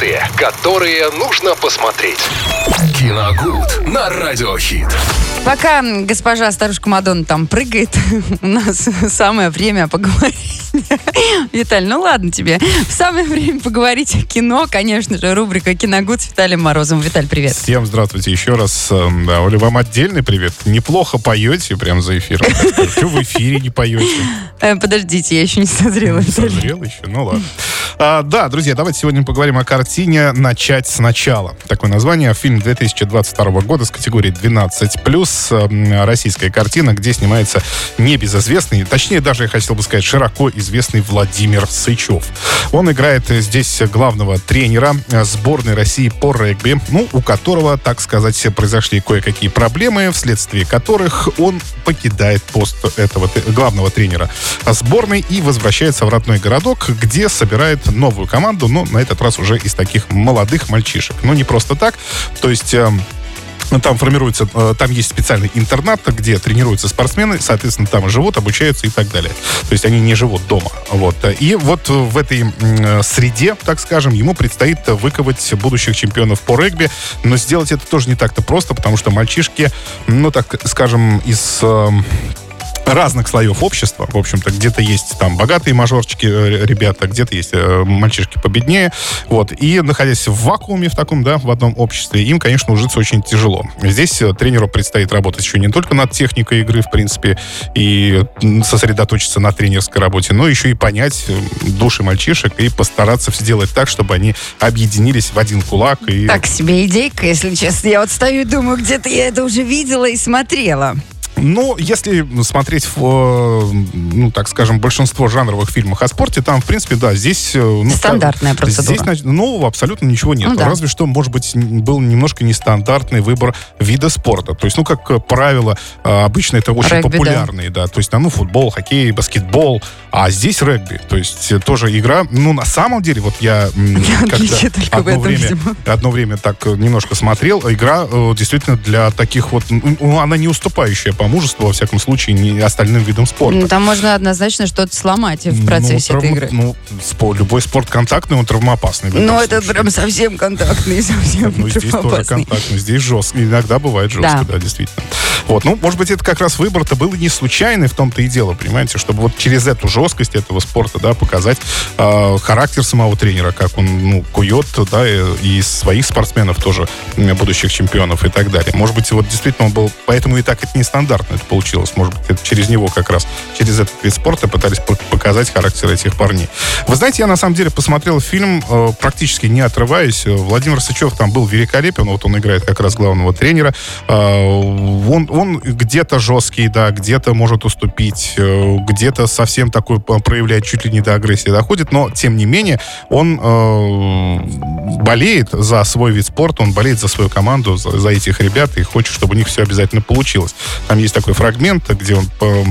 ленты, которые нужно посмотреть. Киногуд на Радиохит. Пока госпожа старушка Мадонна там прыгает, у нас самое время поговорить. Виталь, ну ладно тебе. Самое время поговорить о кино, конечно же, рубрика «Киногуд» с Виталием Морозовым. Виталь, привет. Всем здравствуйте еще раз. Эм, да, Оля, вам отдельный привет. Неплохо поете прям за эфиром. Что в эфире не поете? Э, Подождите, я еще не созрела. Не Виталий. созрел еще? Ну ладно. А, да, друзья, давайте сегодня поговорим о картине «Начать сначала». Такое название. Фильм 2022 года с категории 12+. Эм, Российская картина, где снимается небезызвестный, точнее даже, я хотел бы сказать, широко известный Владимир Сычев. Он играет здесь главного тренера сборной России по регби, ну, у которого, так сказать, произошли кое-какие проблемы, вследствие которых он покидает пост этого главного тренера сборной и возвращается в родной городок, где собирает новую команду, но на этот раз уже из таких молодых мальчишек. Ну, не просто так. То есть... эм, там формируется, э, там есть специальный интернат, где тренируются спортсмены, соответственно, там живут, обучаются и так далее. То есть они не живут дома. Вот. И вот в этой м, среде, так скажем, ему предстоит выковать будущих чемпионов по регби, но сделать это тоже не так-то просто, потому что мальчишки, ну, так скажем, из эм, разных слоев общества. В общем-то, где-то есть там богатые мажорчики, э, ребята, где-то есть э, мальчишки победнее. Вот. И находясь в вакууме в таком, да, в одном обществе, им, конечно, ужиться очень тяжело. Здесь э, тренеру предстоит работать еще не только над техникой игры, в принципе, и сосредоточиться на тренерской работе, но еще и понять души мальчишек и постараться сделать так, чтобы они объединились в один кулак. И... Так себе идейка, если честно. Я вот стою и думаю, где-то я это уже видела и смотрела. Ну, если смотреть, в, ну, так скажем, большинство жанровых фильмов о спорте, там, в принципе, да, здесь... э, Ну, Стандартная так, процедура. Здесь нового абсолютно ничего нет. Ну да. Разве что, может быть, был немножко нестандартный выбор вида спорта. То есть, ну, как э, правило, э, обычно это очень Регби, да. популярные, да. То есть, там, ну, футбол, хоккей, баскетбол, а здесь регби. То есть, тоже игра, ну, на самом деле, вот я... Отличие только в одно этом, время, видимо. одно время так немножко смотрел. Игра действительно для таких вот... ну, Она не уступающая по мужеству, во всяком случае, не остальным видам спорта. Ну, Там можно однозначно что-то сломать в процессе Ну, этой травма- игры. Ну, спо- любой спорт контактный, он травмоопасный. Но это случае. прям совсем контактный, совсем Ну, здесь тоже контактный, здесь жестко. Иногда бывает жестко, Да. да. действительно. Вот, ну, может быть, это как раз выбор-то был не случайный в том-то и дело, понимаете, чтобы вот через эту жесткость этого спорта, да, показать э, характер самого тренера, как он, ну, кует, да, и, и своих спортсменов тоже, будущих чемпионов и так далее. Может быть, вот действительно он был, поэтому и так это нестандартно это получилось. Может быть, это через него как раз, через этот вид спорта пытались по- показать характер этих парней. Вы знаете, я на самом деле посмотрел фильм, э, практически не отрываясь. Э, Владимир Сычев там был великолепен, вот он играет как раз главного тренера. Э, Он, он где-то жесткий, да, где-то может уступить, где-то совсем такой проявляет чуть ли не до агрессии доходит, но тем не менее он болеет за свой вид спорта, он болеет за свою команду, за, за этих ребят и хочет, чтобы у них все обязательно получилось. Там есть такой фрагмент, где он э,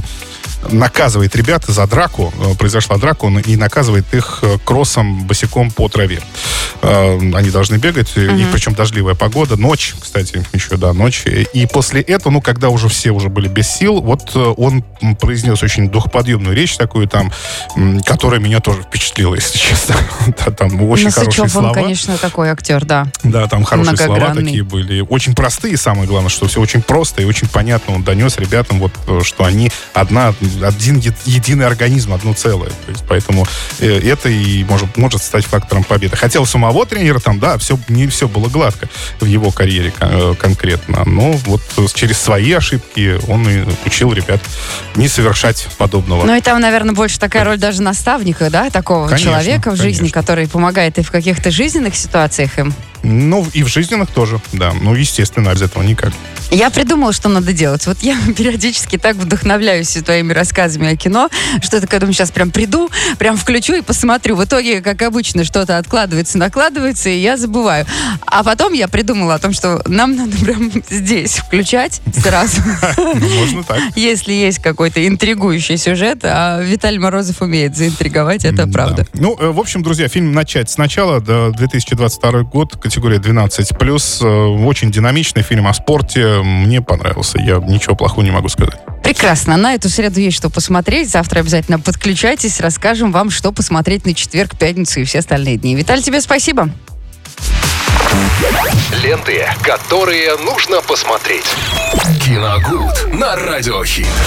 наказывает ребят за драку, э, произошла драка, он и наказывает их э, кроссом босиком по траве. Э, Они должны бегать, э, и причем дождливая погода, ночь, кстати, еще, да, ночь. И после этого, ну, когда уже все уже были без сил, вот он произнес очень духоподъемную речь такую там, которая меня тоже впечатлила, если честно. Да, Там очень хорошие Сычев, он, слова. конечно, такой актер, да. Да, там хорошие слова такие были. Очень простые, самое главное, что все очень просто и очень понятно. Он донес ребятам, вот, что они одна, один единый организм, одно целое. То есть, поэтому э, это и может, может стать фактором победы. Хотя у самого тренера там, да, все, не все было гладко в его карьере э, конкретно. Но вот через свои ошибки он и учил ребят не совершать подобного. Ну и там, наверное, больше такая роль даже наставника, да, такого Конечно, человека в жизни, конечно. который помогает и в каких-то жизненных ситуациях им. Ну, и в жизненных тоже, да. Ну, естественно, без этого никак. Я придумала, что надо делать. Вот я периодически так вдохновляюсь твоими рассказами о кино, что я такая думаю, сейчас прям приду, прям включу и посмотрю. В итоге, как обычно, что-то откладывается, накладывается, и я забываю. А потом я придумала о том, что нам надо прям здесь включать сразу, можно так. если есть какой-то интригующий сюжет, а Виталий Морозов умеет заинтриговать, это Да. правда. Ну, э, в общем, друзья, фильм начать сначала. Да, 2022 год, категория 12+. э, Очень динамичный фильм о спорте. Мне понравился. Я ничего плохого не могу сказать. Прекрасно. На эту среду есть что посмотреть. Завтра обязательно подключайтесь. Расскажем вам, что посмотреть на четверг, пятницу и все остальные дни. Виталий, тебе спасибо. Ленты, которые нужно посмотреть. Киногуд на радиохит.